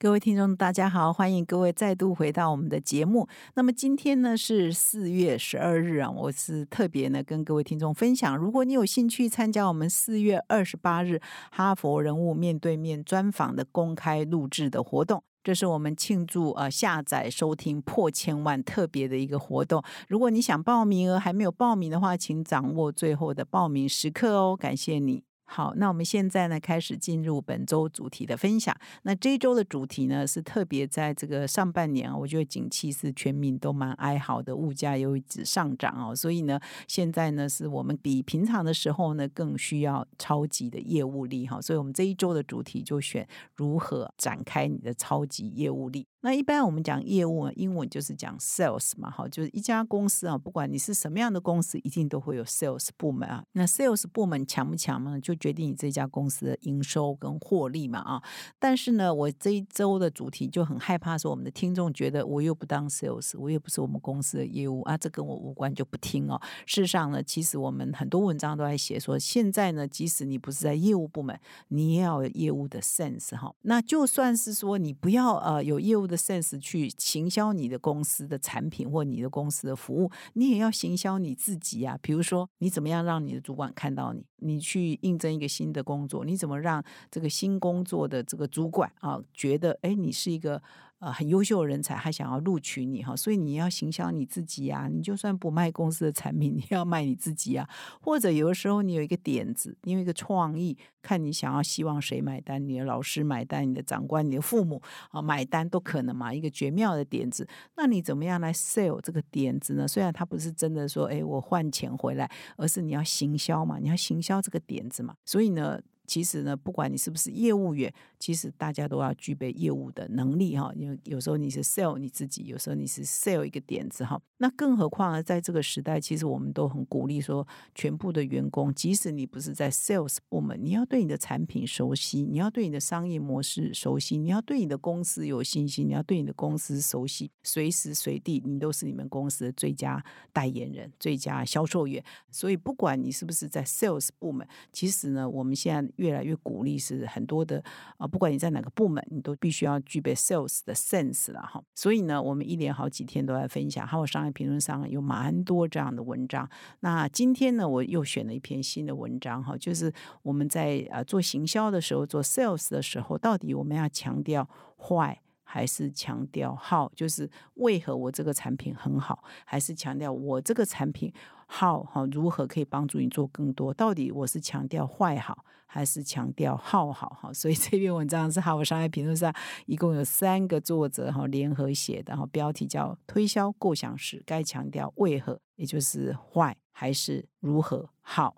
各位听众，大家好，欢迎各位再度回到我们的节目。那么今天呢是四月十二日啊，我是特别呢跟各位听众分享，如果你有兴趣参加我们四月二十八日哈佛人物面对面专访的公开录制的活动，这是我们庆祝呃下载收听破千万特别的一个活动。如果你想报名额还没有报名的话，请掌握最后的报名时刻哦，感谢你。好，那我们现在呢开始进入本周主题的分享。那这一周的主题呢是特别在这个上半年啊，我觉得景气是全民都蛮哀嚎的，物价又一直上涨哦，所以呢，现在呢是我们比平常的时候呢更需要超级的业务力哈。所以我们这一周的主题就选如何展开你的超级业务力。那一般我们讲业务，英文就是讲 sales 嘛，哈，就是一家公司啊，不管你是什么样的公司，一定都会有 sales 部门啊。那 sales 部门强不强呢？就决定你这家公司的营收跟获利嘛，啊。但是呢，我这一周的主题就很害怕说，我们的听众觉得我又不当 sales，我又不是我们公司的业务啊，这跟我无关，就不听哦。事实上呢，其实我们很多文章都在写说，现在呢，即使你不是在业务部门，你也要有业务的 sense 哈。那就算是说你不要呃有业务。的 sense 去行销你的公司的产品或你的公司的服务，你也要行销你自己啊。比如说，你怎么样让你的主管看到你？你去应征一个新的工作，你怎么让这个新工作的这个主管啊觉得，哎，你是一个。呃，很优秀的人才，还想要录取你哈，所以你要行销你自己呀。你就算不卖公司的产品，你要卖你自己啊。或者有的时候你有一个点子，你有一个创意，看你想要希望谁买单，你的老师买单，你的长官，你的父母啊买单都可能嘛。一个绝妙的点子，那你怎么样来 sell 这个点子呢？虽然他不是真的说，哎，我换钱回来，而是你要行销嘛，你要行销这个点子嘛。所以呢。其实呢，不管你是不是业务员，其实大家都要具备业务的能力哈。因为有时候你是 sell 你自己，有时候你是 sell 一个点子哈。那更何况呢，在这个时代，其实我们都很鼓励说，全部的员工，即使你不是在 sales 部门，你要对你的产品熟悉，你要对你的商业模式熟悉，你要对你的公司有信心，你要对你的公司熟悉，随时随地你都是你们公司的最佳代言人、最佳销售员。所以，不管你是不是在 sales 部门，其实呢，我们现在越来越鼓励是很多的啊，不管你在哪个部门，你都必须要具备 sales 的 sense 了哈。所以呢，我们一连好几天都在分享，还有商业评论上有蛮多这样的文章。那今天呢，我又选了一篇新的文章哈，就是我们在呃做行销的时候，做 sales 的时候，到底我们要强调坏还是强调好？就是为何我这个产品很好，还是强调我这个产品？好哈，如何可以帮助你做更多？到底我是强调坏好，还是强调好好哈？所以这篇文章是《哈佛商业评论》上一共有三个作者哈联合写的哈，标题叫“推销构想时该强调为何”，也就是坏还是如何好。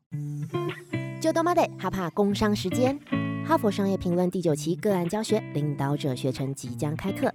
就多妈的哈帕工商时间，《哈佛商业评论》第九期个案教学领导者学程即将开课。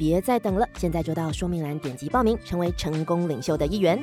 别再等了，现在就到说明栏点击报名，成为成功领袖的一员。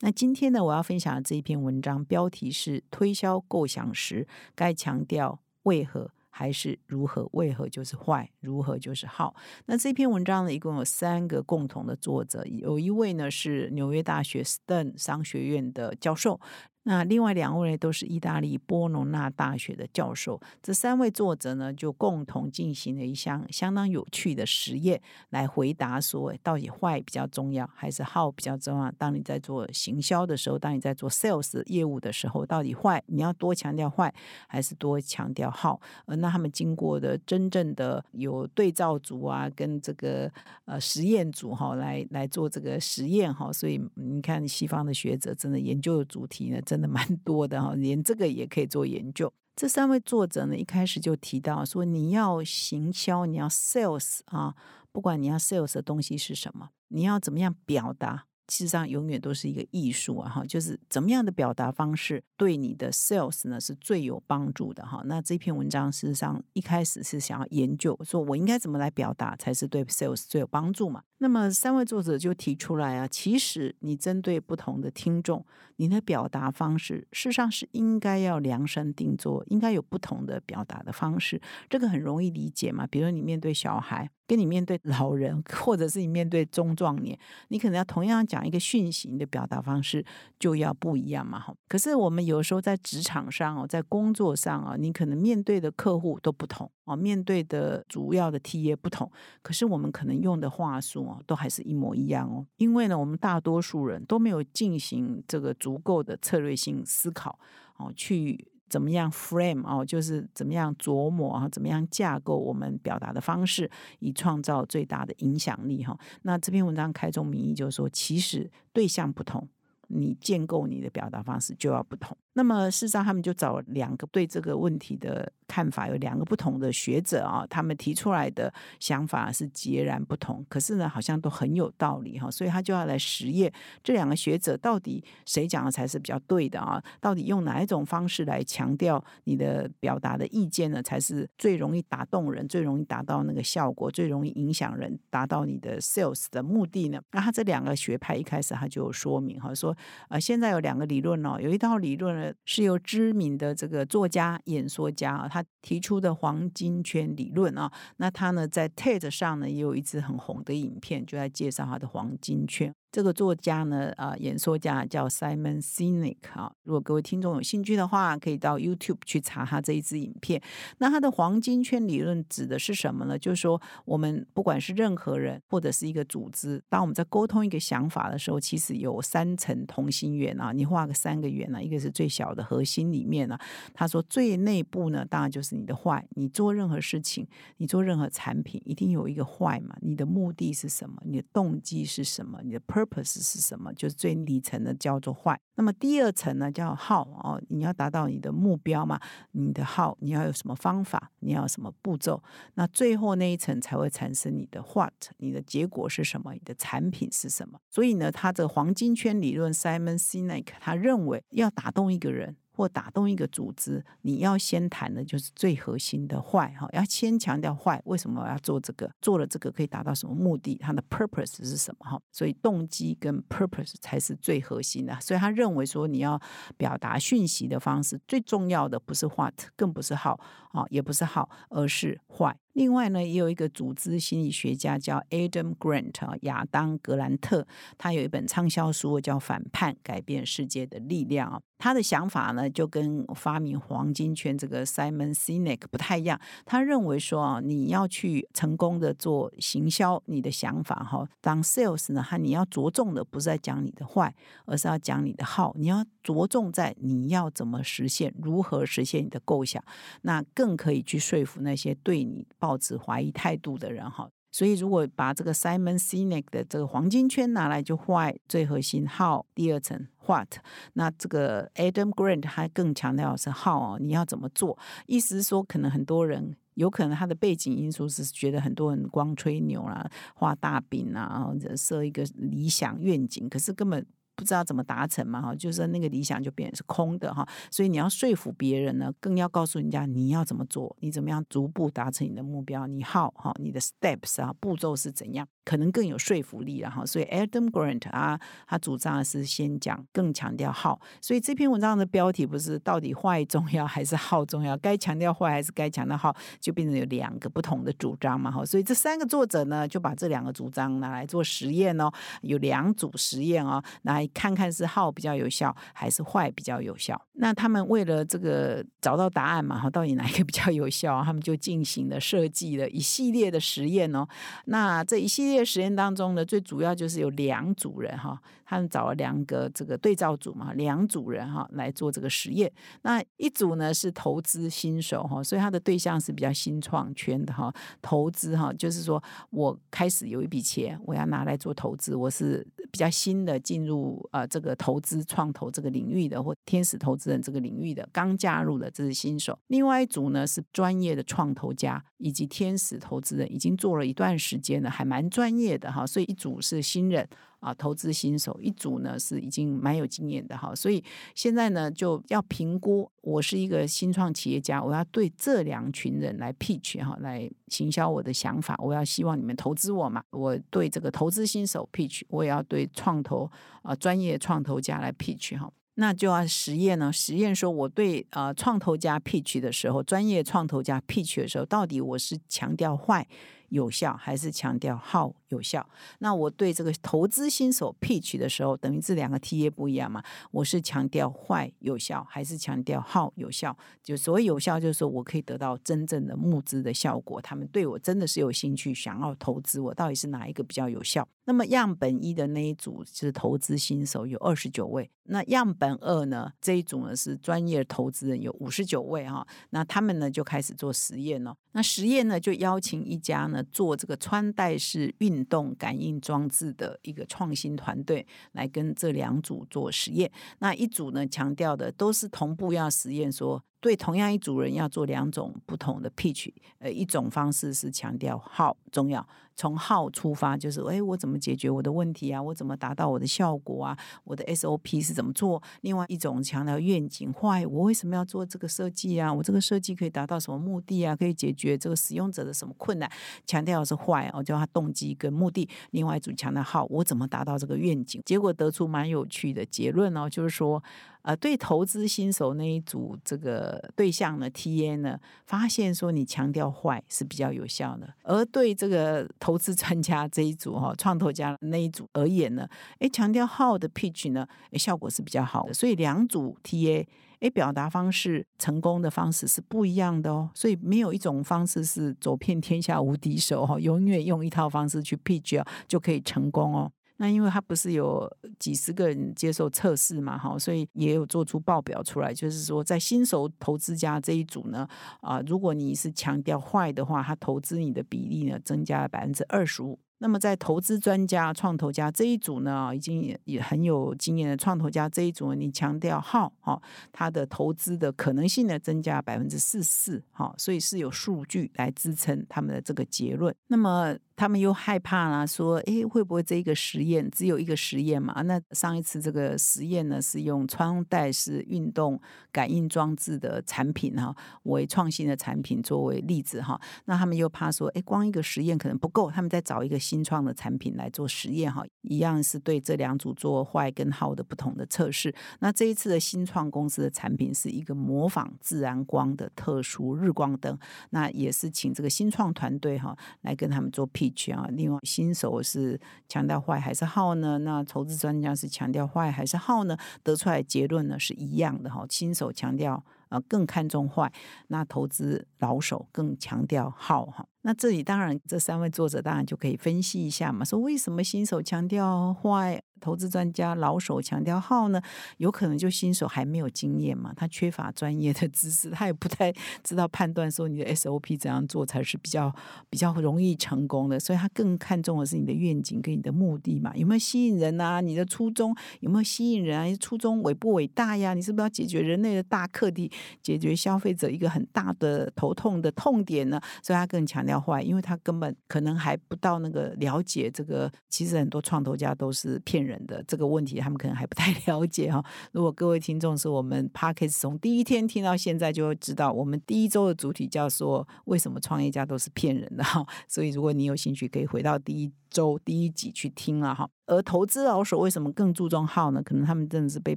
那今天呢，我要分享的这一篇文章标题是“推销构想时该强调为何还是如何？为何就是坏，如何就是好。”那这篇文章呢，一共有三个共同的作者，有一位呢是纽约大学 Stern 商学院的教授。那另外两位呢，都是意大利波隆纳大学的教授。这三位作者呢，就共同进行了一项相当有趣的实验，来回答说，到底坏比较重要，还是好比较重要？当你在做行销的时候，当你在做 sales 业务的时候，到底坏你要多强调坏，还是多强调好？呃，那他们经过的真正的有对照组啊，跟这个呃实验组哈，来来做这个实验哈。所以你看，西方的学者真的研究的主题呢，真。真的蛮 多的哈，连这个也可以做研究。这三位作者呢，一开始就提到说，你要行销，你要 sales 啊，不管你要 sales 的东西是什么，你要怎么样表达。事实上，永远都是一个艺术啊！哈，就是怎么样的表达方式对你的 sales 呢是最有帮助的哈。那这篇文章事实上一开始是想要研究，说我应该怎么来表达才是对 sales 最有帮助嘛？那么三位作者就提出来啊，其实你针对不同的听众，你的表达方式事实上是应该要量身定做，应该有不同的表达的方式。这个很容易理解嘛？比如你面对小孩。跟你面对老人，或者是你面对中壮年，你可能要同样讲一个讯息，你的表达方式就要不一样嘛。哈，可是我们有时候在职场上哦，在工作上啊，你可能面对的客户都不同哦，面对的主要的 T 也不同，可是我们可能用的话术哦，都还是一模一样哦。因为呢，我们大多数人都没有进行这个足够的策略性思考哦，去。怎么样 frame 哦，就是怎么样琢磨啊，怎么样架构我们表达的方式，以创造最大的影响力哈。那这篇文章开宗明义就是说，其实对象不同，你建构你的表达方式就要不同。那么事实上，他们就找两个对这个问题的看法有两个不同的学者啊，他们提出来的想法是截然不同，可是呢，好像都很有道理哈，所以他就要来实验这两个学者到底谁讲的才是比较对的啊？到底用哪一种方式来强调你的表达的意见呢，才是最容易打动人、最容易达到那个效果、最容易影响人、达到你的 sales 的目的呢？那他这两个学派一开始他就说明哈，说呃，现在有两个理论哦，有一套理论呢。是由知名的这个作家、演说家啊，他提出的黄金圈理论啊，那他呢在 TED 上呢也有一支很红的影片，就在介绍他的黄金圈。这个作家呢，啊，演说家叫 Simon Sinek 啊。如果各位听众有兴趣的话，可以到 YouTube 去查他这一支影片。那他的黄金圈理论指的是什么呢？就是说，我们不管是任何人或者是一个组织，当我们在沟通一个想法的时候，其实有三层同心圆啊。你画个三个圆呢，一个是最小的核心里面呢。他说最内部呢，当然就是你的坏。你做任何事情，你做任何产品，一定有一个坏嘛。你的目的是什么？你的动机是什么？你的 purpose。是什么？就是最底层的叫做坏。那么第二层呢，叫 how 哦，你要达到你的目标嘛？你的 how 你要有什么方法？你要什么步骤？那最后那一层才会产生你的 what，你的结果是什么？你的产品是什么？所以呢，他这黄金圈理论，Simon Sinek 他认为要打动一个人。或打动一个组织，你要先谈的就是最核心的坏哈，要先强调坏，为什么要做这个？做了这个可以达到什么目的？它的 purpose 是什么哈？所以动机跟 purpose 才是最核心的。所以他认为说，你要表达讯息的方式，最重要的不是 what，更不是 how 啊，也不是 how，而是坏。另外呢，也有一个组织心理学家叫 Adam Grant 啊，亚当格兰特，他有一本畅销书叫《反叛：改变世界的力量》啊。他的想法呢，就跟发明黄金圈这个 Simon Sinek 不太一样。他认为说啊，你要去成功的做行销，你的想法哈，当 sales 呢，他你要着重的不是在讲你的坏，而是要讲你的好。你要着重在你要怎么实现，如何实现你的构想，那更可以去说服那些对你。抱持怀疑态度的人哈，所以如果把这个 Simon Sinek 的这个黄金圈拿来就坏最核心 how 第二层 what，那这个 Adam Grant 他更强调是 how 哦，你要怎么做？意思是说，可能很多人有可能他的背景因素是觉得很多人光吹牛啦、画大饼啊，或者设一个理想愿景，可是根本。不知道怎么达成嘛哈，就是那个理想就变成是空的哈，所以你要说服别人呢，更要告诉人家你要怎么做，你怎么样逐步达成你的目标，你好哈，你的 steps 啊步骤是怎样，可能更有说服力了哈。所以 Adam Grant 啊，他主张是先讲，更强调好。所以这篇文章的标题不是到底坏重要还是好重要，该强调坏还是该强调好，就变成有两个不同的主张嘛哈。所以这三个作者呢，就把这两个主张拿来做实验哦，有两组实验哦，拿看看是好比较有效还是坏比较有效？那他们为了这个找到答案嘛，哈，到底哪一个比较有效？他们就进行了设计了一系列的实验哦。那这一系列实验当中呢，最主要就是有两组人哈，他们找了两个这个对照组嘛，两组人哈来做这个实验。那一组呢是投资新手哈，所以他的对象是比较新创圈的哈，投资哈，就是说我开始有一笔钱，我要拿来做投资，我是比较新的进入。呃这个投资创投这个领域的，或天使投资人这个领域的，刚加入的这是新手。另外一组呢是专业的创投家以及天使投资人，已经做了一段时间了，还蛮专业的哈。所以一组是新人。啊，投资新手一组呢是已经蛮有经验的哈，所以现在呢就要评估，我是一个新创企业家，我要对这两群人来 pitch 哈，来行销我的想法，我要希望你们投资我嘛，我对这个投资新手 pitch，我也要对创投啊专业创投家来 pitch 哈，那就要实验呢，实验说我对呃创投家 pitch 的时候，专业创投家 pitch 的时候，到底我是强调坏有效，还是强调好？有效。那我对这个投资新手 pitch 的时候，等于这两个 T A 不一样嘛？我是强调坏有效，还是强调好有效？就所谓有效，就是说我可以得到真正的募资的效果。他们对我真的是有兴趣，想要投资我，到底是哪一个比较有效？那么样本一的那一组是投资新手，有二十九位。那样本二呢？这一组呢是专业投资人，有五十九位哈。那他们呢就开始做实验了。那实验呢就邀请一家呢做这个穿戴式运。动感应装置的一个创新团队来跟这两组做实验，那一组呢强调的都是同步要实验说。对同样一组人要做两种不同的 pitch，呃，一种方式是强调 how 重要，从 how 出发，就是哎，我怎么解决我的问题啊？我怎么达到我的效果啊？我的 SOP 是怎么做？另外一种强调愿景，why 我为什么要做这个设计啊？我这个设计可以达到什么目的啊？可以解决这个使用者的什么困难？强调是 why，我叫他动机跟目的。另外一组强调 how 我怎么达到这个愿景？结果得出蛮有趣的结论哦，就是说。呃，对投资新手那一组这个对象呢，T A 呢，发现说你强调坏是比较有效的，而对这个投资专家这一组哈，创投家那一组而言呢，哎，强调好的 pitch 呢，效果是比较好的。所以两组 T A 哎，表达方式成功的方式是不一样的哦。所以没有一种方式是走遍天下无敌手哈，永远用一套方式去 pitch 就可以成功哦。那因为他不是有几十个人接受测试嘛，哈，所以也有做出报表出来，就是说在新手投资家这一组呢，啊，如果你是强调坏的话，他投资你的比例呢增加了百分之二十五。那么在投资专家、创投家这一组呢，已经也很有经验的创投家这一组，你强调好，哈，他的投资的可能性呢增加百分之四十四，哈，所以是有数据来支撑他们的这个结论。那么。他们又害怕啦，说：“诶，会不会这一个实验只有一个实验嘛？那上一次这个实验呢，是用穿戴式运动感应装置的产品哈，为创新的产品作为例子哈。那他们又怕说，诶，光一个实验可能不够，他们再找一个新创的产品来做实验哈，一样是对这两组做坏跟好的不同的测试。那这一次的新创公司的产品是一个模仿自然光的特殊日光灯，那也是请这个新创团队哈来跟他们做 P。啊，另外新手是强调坏还是好呢？那投资专家是强调坏还是好呢？得出来结论呢是一样的哈。新手强调啊更看重坏，那投资老手更强调好哈。那这里当然这三位作者当然就可以分析一下嘛，说为什么新手强调坏？投资专家老手强调号呢，有可能就新手还没有经验嘛，他缺乏专业的知识，他也不太知道判断说你的 SOP 怎样做才是比较比较容易成功的，所以他更看重的是你的愿景跟你的目的嘛，有没有吸引人啊？你的初衷有没有吸引人啊？初衷伟不伟大呀？你是不是要解决人类的大课题，解决消费者一个很大的头痛的痛点呢？所以他更强调坏，因为他根本可能还不到那个了解这个，其实很多创投家都是骗。人的这个问题，他们可能还不太 了解哈。如果各位听众是我们 p a r k e s 从第一天听到现在，就会知道我们第一周的主体叫做为什么创业家都是骗人的哈。所以如果你有兴趣，可以回到第一。周第一集去听了哈，而投资老手为什么更注重号呢？可能他们真的是被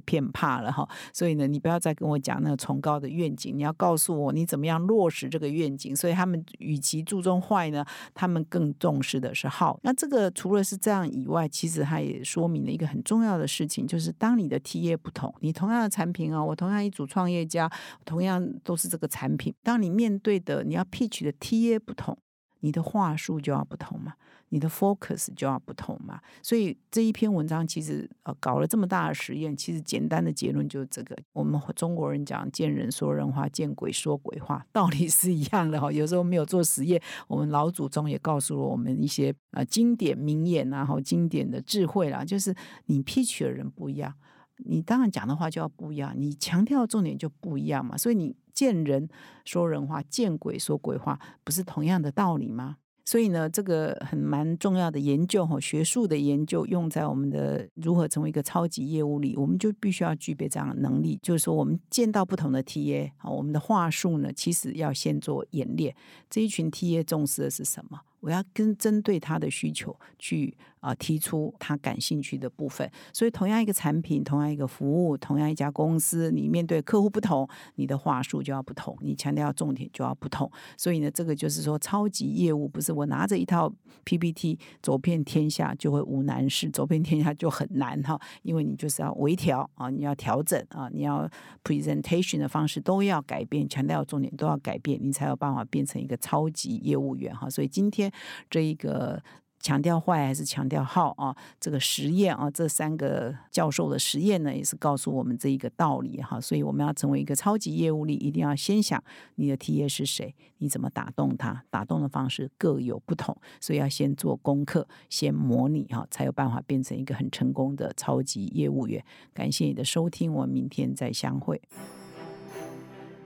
骗怕了哈，所以呢，你不要再跟我讲那个崇高的愿景，你要告诉我你怎么样落实这个愿景。所以他们与其注重坏呢，他们更重视的是号。那这个除了是这样以外，其实它也说明的一个很重要的事情，就是当你的 T A 不同，你同样的产品啊，我同样一组创业家，同样都是这个产品，当你面对的你要 pitch 的 T A 不同，你的话术就要不同嘛。你的 focus 就要不同嘛。所以这一篇文章其实呃搞了这么大的实验，其实简单的结论就是这个：我们中国人讲见人说人话，见鬼说鬼话，道理是一样的哈。有时候没有做实验，我们老祖宗也告诉了我们一些呃经典名言然后经典的智慧啦，就是你 pitch 的人不一样。你当然讲的话就要不一样，你强调的重点就不一样嘛。所以你见人说人话，见鬼说鬼话，不是同样的道理吗？所以呢，这个很蛮重要的研究哈，学术的研究用在我们的如何成为一个超级业务里，我们就必须要具备这样的能力。就是说，我们见到不同的 TA，好，我们的话术呢，其实要先做演练。这一群 TA 重视的是什么？我要跟针对他的需求去啊提出他感兴趣的部分，所以同样一个产品，同样一个服务，同样一家公司，你面对客户不同，你的话术就要不同，你强调重点就要不同。所以呢，这个就是说，超级业务不是我拿着一套 PPT 走遍天下就会无难事，走遍天下就很难哈，因为你就是要微调啊，你要调整啊，你要 presentation 的方式都要改变，强调重点都要改变，你才有办法变成一个超级业务员哈。所以今天。这一个强调坏还是强调好啊？这个实验啊，这三个教授的实验呢，也是告诉我们这一个道理哈。所以我们要成为一个超级业务力，一定要先想你的 T A 是谁，你怎么打动他，打动的方式各有不同，所以要先做功课，先模拟哈，才有办法变成一个很成功的超级业务员。感谢你的收听，我们明天再相会。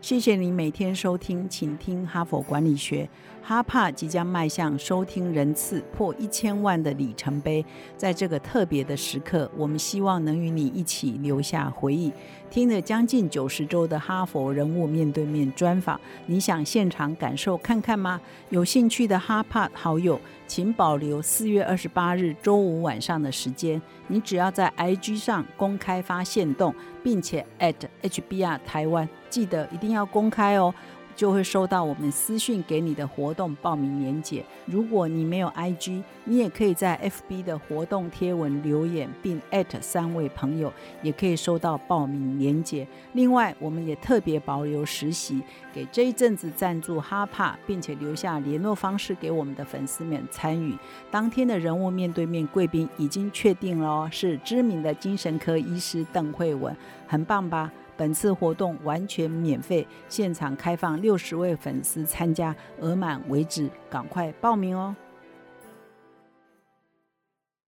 谢谢你每天收听，请听哈佛管理学。哈帕即将迈向收听人次破一千万的里程碑，在这个特别的时刻，我们希望能与你一起留下回忆。听了将近九十周的哈佛人物面对面专访，你想现场感受看看吗？有兴趣的哈帕好友，请保留四月二十八日周五晚上的时间。你只要在 IG 上公开发现动，并且 at HBR 台湾。记得一定要公开哦，就会收到我们私讯给你的活动报名链接。如果你没有 IG，你也可以在 FB 的活动贴文留言，并三位朋友，也可以收到报名链接。另外，我们也特别保留实习，给这一阵子赞助哈帕，并且留下联络方式给我们的粉丝们参与。当天的人物面对面贵宾已经确定了哦，是知名的精神科医师邓慧文，很棒吧？本次活动完全免费，现场开放六十位粉丝参加，额满为止，赶快报名哦！